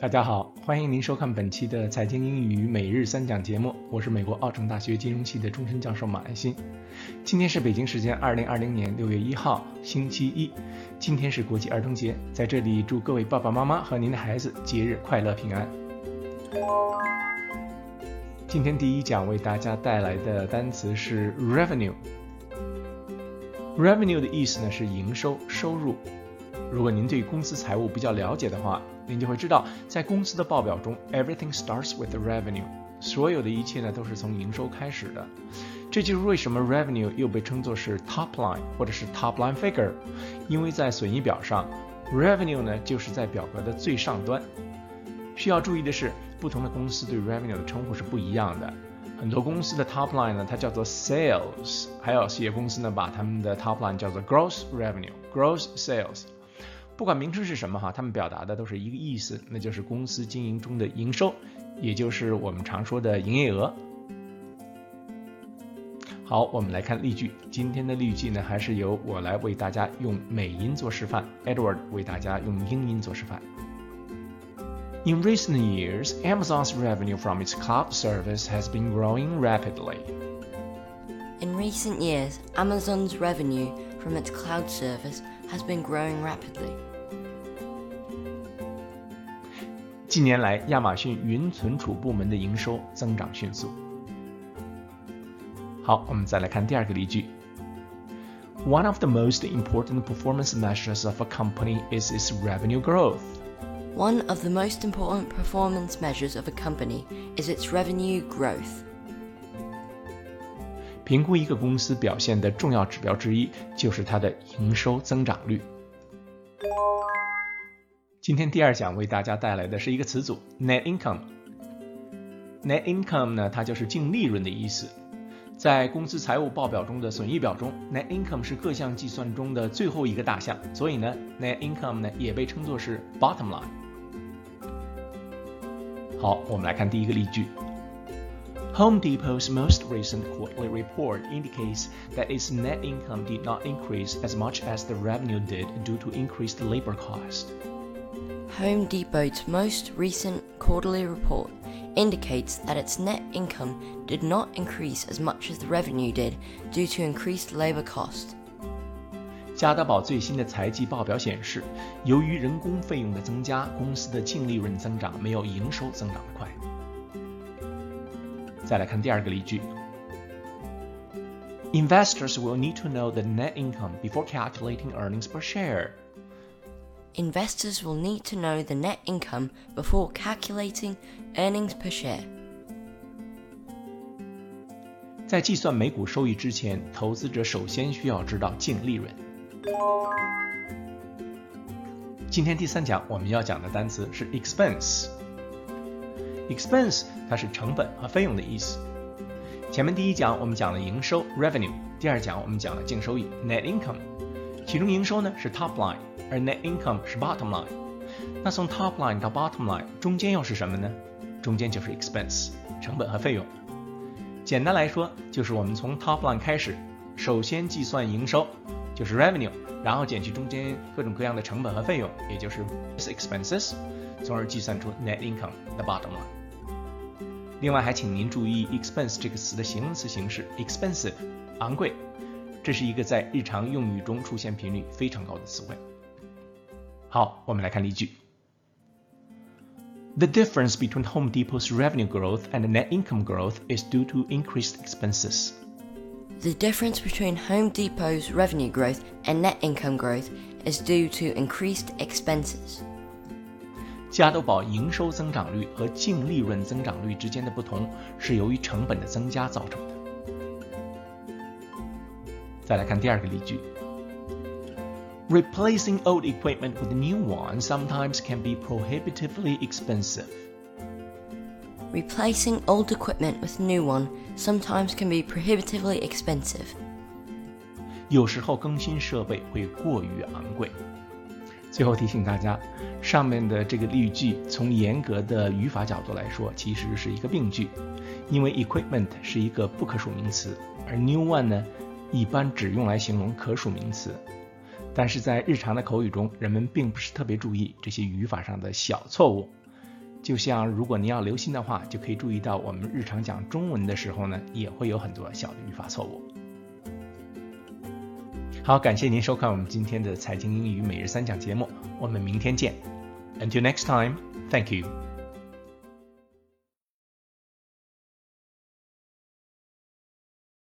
大家好，欢迎您收看本期的财经英语每日三讲节目，我是美国奥城大学金融系的终身教授马爱新。今天是北京时间二零二零年六月一号，星期一。今天是国际儿童节，在这里祝各位爸爸妈妈和您的孩子节日快乐平安。今天第一讲为大家带来的单词是 revenue。revenue 的意思呢是营收、收入。如果您对公司财务比较了解的话，您就会知道，在公司的报表中，everything starts with the revenue，所有的一切呢都是从营收开始的。这就是为什么 revenue 又被称作是 top line 或者是 top line figure，因为在损益表上，revenue 呢就是在表格的最上端。需要注意的是，不同的公司对 revenue 的称呼是不一样的。很多公司的 top line 呢，它叫做 sales，还有些公司呢把他们的 top line 叫做 gross revenue，gross sales。不管名称是什么哈，他们表达的都是一个意思，那就是公司经营中的营收，也就是我们常说的营业额。好，我们来看例句。今天的例句呢，还是由我来为大家用美音做示范，Edward 为大家用英音做示范。In recent years, Amazon's revenue from its cloud service has been growing rapidly. In recent years, Amazon's revenue from its cloud service has been growing rapidly. 近年来，亚马逊云存储部门的营收增长迅速。好，我们再来看第二个例句。One of the most important performance measures of a company is its revenue growth. One of the most important performance measures of a company is its revenue growth. 评估一个公司表现的重要指标之一就是它的营收增长率。今天第二讲为大家带来的是一个词组 net income。net income 呢，它就是净利润的意思。在公司财务报表中的损益表中，net income 是各项计算中的最后一个大项，所以呢，net income 呢也被称作是 bottom line。好，我们来看第一个例句。Home Depot's most recent quarterly report indicates that its net income did not increase as much as the revenue did due to increased labor cost. Home Depot's most recent quarterly report indicates that its net income did not increase as much as the revenue did due to increased labor costs. 家得宝最新的财季报表显示，由于人工费用的增加，公司的净利润增长没有营收增长的快。再来看第二个例句：Investors will need to know the net income before calculating earnings per share Investors will need to know the net income before calculating earnings per share. 在计算每股收益之前，投资者首先需要知道净利润。今天第三讲我们要讲的单词是 expense。expense 它是成本和费用的意思。前面第一讲我们讲了营收 revenue，第二讲我们讲了净收益 net income。 其中营收呢是 top line，而 net income 是 bottom line。那从 top line 到 bottom line 中间又是什么呢？中间就是 expense，成本和费用。简单来说，就是我们从 top line 开始，首先计算营收，就是 revenue，然后减去中间各种各样的成本和费用，也就是 expenses，从而计算出 net income 的 bottom line。另外还请您注意 expense 这个词的形容词形式 expensive，昂贵，这是一个在日常用语中出现频率非常高的词汇。好，我们来看例句。The difference between Home Depot's revenue growth and net income growth is due to increased expenses. The difference between Home Depot's revenue growth and net income growth is due to increased expenses. 家得宝营收增长率和净利润增长率之间的不同是由于成本的增加造成的。再来看第二个例句。Replacing old equipment with new one sometimes can be prohibitively expensive. Replacing old equipment with new one sometimes can be prohibitively expensive. 有时候更新设备会过于昂贵。最后提醒大家，上面的这个例句从严格的语法角度来说，其实是一个病句，因为 equipment 是一个不可数名词，而 new one 呢， 一般只用来形容可数名词。但是在日常的口语中，人们并不是特别注意这些语法上的小错误。就像如果您要留心的话，就可以注意到我们日常讲中文的时候呢，也会有很多小的语法错误。好，感谢您收看我们今天的财经英语每日三讲节目，我们明天见。Until next time, thank you.